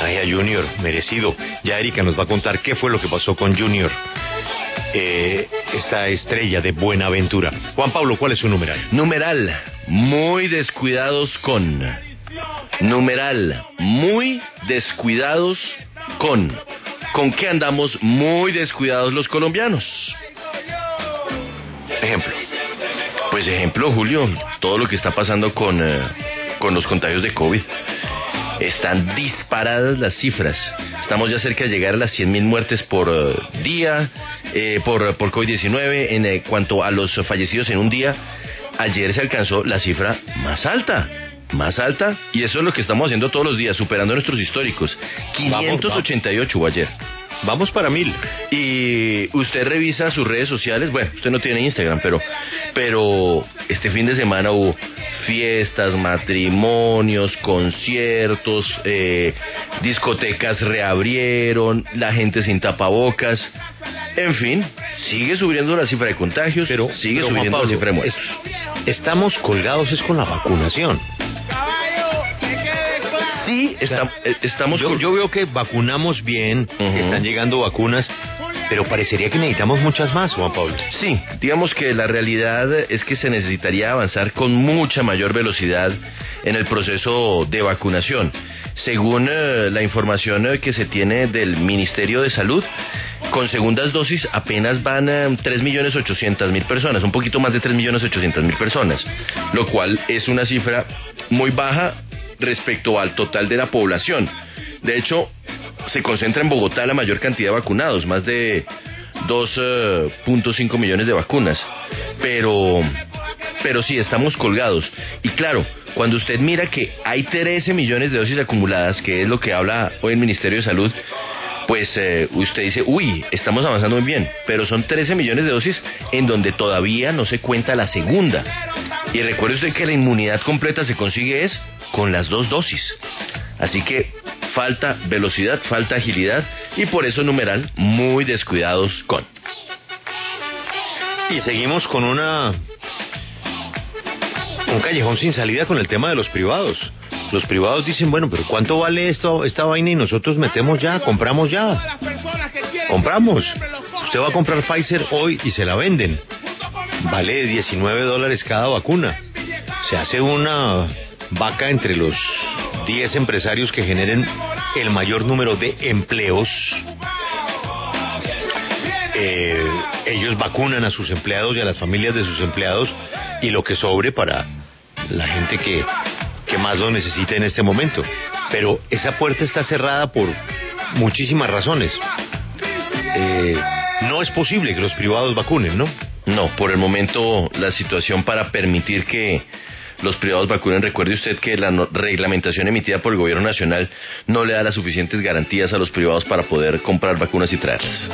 A Junior, merecido. Ya Erika nos va a contar qué fue lo que pasó con Junior. Eh, esta estrella de Buenaventura. Juan Pablo, ¿cuál es su numeral? Numeral, muy descuidados con. Numeral, muy descuidados con. ¿Con qué andamos muy descuidados los colombianos? Ejemplo. Pues ejemplo, Julio, todo lo que está pasando con, eh, con los contagios de COVID. Están disparadas las cifras. Estamos ya cerca de llegar a las 100.000 muertes por eh, día eh, por, por COVID-19. En eh, cuanto a los fallecidos en un día, ayer se alcanzó la cifra más alta. Más alta. Y eso es lo que estamos haciendo todos los días, superando nuestros históricos. 588 hubo ayer. Vamos para mil. Y usted revisa sus redes sociales, bueno, usted no tiene Instagram, pero, pero este fin de semana hubo fiestas, matrimonios, conciertos, eh, discotecas reabrieron, la gente sin tapabocas, en fin, sigue subiendo la cifra de contagios, Pero sigue pero, subiendo Pablo, la cifra de muertes. es- estamos colgados es con la vacunación. Sí, está- eh, estamos Yo, con- yo veo que vacunamos bien, están llegando vacunas, pero parecería que necesitamos muchas más, Juan Pablo. Sí, digamos que la realidad es que se necesitaría avanzar con mucha mayor velocidad en el proceso de vacunación. Según eh, la información eh, que se tiene del Ministerio de Salud, con segundas dosis apenas van eh, 3.800.000 personas, un poquito más de 3.800.000 personas, lo cual es una cifra muy baja respecto al total de la población. De hecho, se concentra en Bogotá la mayor cantidad de vacunados, más de 2.5 millones de vacunas. Pero, pero sí, estamos colgados. Y claro, cuando usted mira que hay 13 millones de dosis acumuladas, que es lo que habla hoy el Ministerio de Salud, pues eh, usted dice, uy, estamos avanzando muy bien, pero son 13 millones de dosis en donde todavía no se cuenta la segunda. Y recuerde usted que la inmunidad completa se consigue es con las dos dosis. Así que falta velocidad, falta agilidad y por eso numeral muy descuidados con. Y seguimos con una un callejón sin salida con el tema de los privados. Los privados dicen, bueno, pero ¿cuánto vale esto, esta vaina? Y nosotros metemos ya, compramos ya. Compramos. Usted va a comprar Pfizer hoy y se la venden. Vale 19 dólares cada vacuna. Se hace una vaca entre los 10 empresarios que generen el mayor número de empleos. Eh, ellos vacunan a sus empleados y a las familias de sus empleados y lo que sobre para la gente que, que más lo necesita en este momento. Pero esa puerta está cerrada por muchísimas razones. Eh, no es posible que los privados vacunen, ¿no? No, por el momento la situación para permitir que los privados vacunen, recuerde usted que la reglamentación emitida por el gobierno nacional no le da las suficientes garantías a los privados para poder comprar vacunas y traerlas.